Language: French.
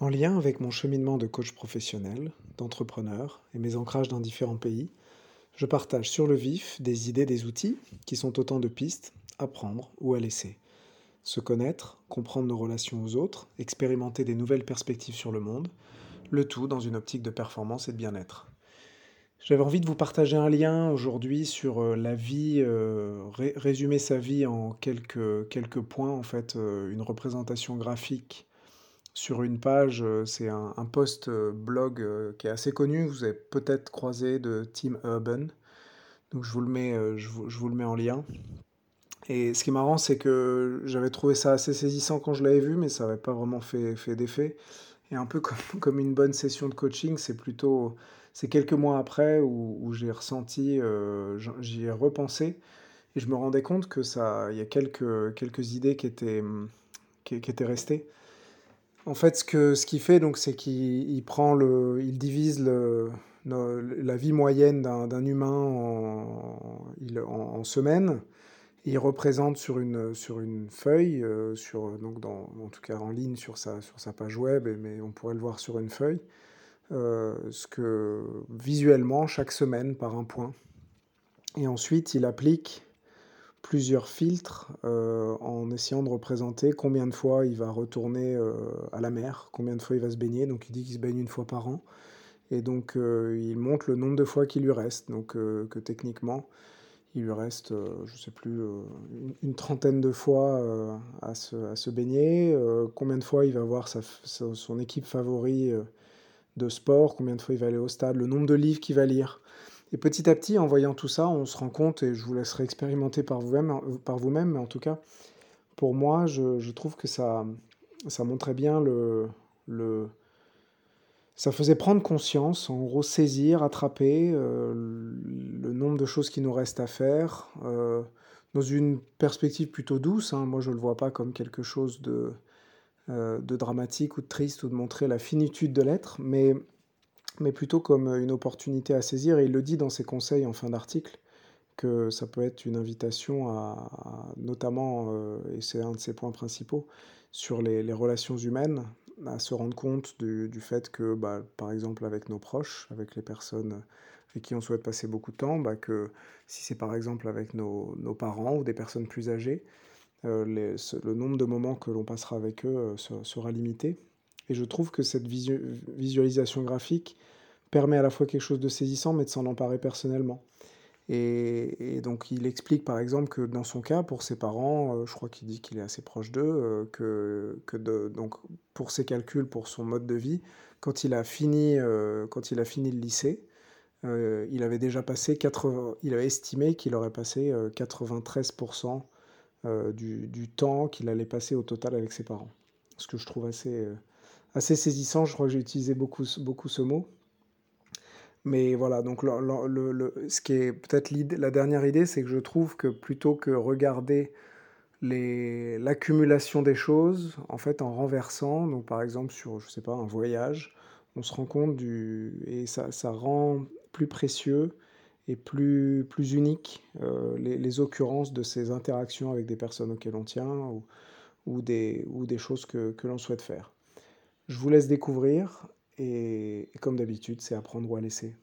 En lien avec mon cheminement de coach professionnel, d'entrepreneur et mes ancrages dans différents pays, je partage sur le vif des idées, des outils qui sont autant de pistes à prendre ou à laisser. Se connaître, comprendre nos relations aux autres, expérimenter des nouvelles perspectives sur le monde, le tout dans une optique de performance et de bien-être. J'avais envie de vous partager un lien aujourd'hui sur euh, la vie, euh, ré- résumer sa vie en quelques, quelques points, en fait, euh, une représentation graphique sur une page. euh, c'est un, post euh, blog euh, qui est assez connu, vous avez peut-être croisé de Tim Urban. Donc je vous le mets, je vous, le mets en lien. Et ce qui est marrant, c'est que j'avais trouvé ça assez saisissant quand je l'avais vu, mais ça n'avait pas vraiment fait, fait d'effet. Et un peu comme, une bonne session de coaching, c'est plutôt, c'est quelques mois après où, j'ai ressenti, j'y ai repensé, et je me rendais compte que ça, il y a quelques, idées qui étaient, qui étaient restées. En fait, ce que, ce qu'il fait, donc, c'est qu'il il prend le, il divise la vie moyenne d'un humain en, en, en semaines. Il représente sur une, sur une feuille, euh, sur, donc en tout cas en ligne sur sa, sur sa page web, mais on pourrait le voir sur une feuille, euh, ce que visuellement, chaque semaine, par un point. Et ensuite, il applique plusieurs filtres euh, en essayant de représenter combien de fois il va retourner euh, à la mer, combien de fois il va se baigner. Donc il dit qu'il se baigne une fois par an. Et donc euh, il montre le nombre de fois qu'il lui reste. Donc que techniquement, il lui reste, je ne sais plus, une, trentaine de fois à, se, baigner. Combien de fois il va voir sa, son équipe favori de sport, combien de fois il va aller au stade, le nombre de livres qu'il va lire? Et petit à petit, en voyant tout ça, on se rend compte, et je vous laisserai expérimenter par vous-même, mais en tout cas, pour moi, je, trouve que ça, montrait bien le, le... Ça faisait prendre conscience, en gros saisir, attraper euh, le nombre de choses qui nous restent à faire, euh, dans une perspective plutôt douce. hein. Moi, je ne le vois pas comme quelque chose de, euh, de dramatique ou de triste ou de montrer la finitude de l'être, mais mais plutôt comme une opportunité à saisir. Et il le dit dans ses conseils en fin d'article, que ça peut être une invitation à, notamment, euh, et c'est un de ses points principaux, sur les, relations humaines, à se rendre compte du, fait que, bah, par exemple, avec nos proches, avec les personnes avec qui on souhaite passer beaucoup de temps, bah, que si c'est par exemple avec nos, nos parents ou des personnes plus âgées, euh, le nombre de moments que l'on passera avec eux euh, se- sera limité. Et je trouve que cette visu- visualisation graphique permet à la fois quelque chose de saisissant, mais de s'en emparer personnellement. Et, donc il explique par exemple que dans son cas, pour ses parents, euh, je crois qu'il dit qu'il est assez proche d'eux, euh, que, donc pour ses calculs, pour son mode de vie, quand il a fini, euh, quand il a fini le lycée, il avait déjà passé 80, il avait estimé qu'il aurait passé euh, 93% euh, du, du temps qu'il allait passer au total avec ses parents. Ce que je trouve assez, assez saisissant, je crois que j'ai utilisé beaucoup, beaucoup ce mot. Mais voilà, donc ce qui est peut-être la dernière idée, c'est que je trouve que plutôt que regarder l'accumulation des choses, en fait, en renversant, donc par exemple sur, je sais pas, un voyage, on se rend compte du... et ça, ça rend plus précieux et plus, plus unique euh, les, les occurrences de ces interactions avec des personnes auxquelles on tient ou, ou des, ou des choses que, que l'on souhaite faire. Je vous laisse découvrir et, comme d'habitude, c'est à prendre ou à laisser.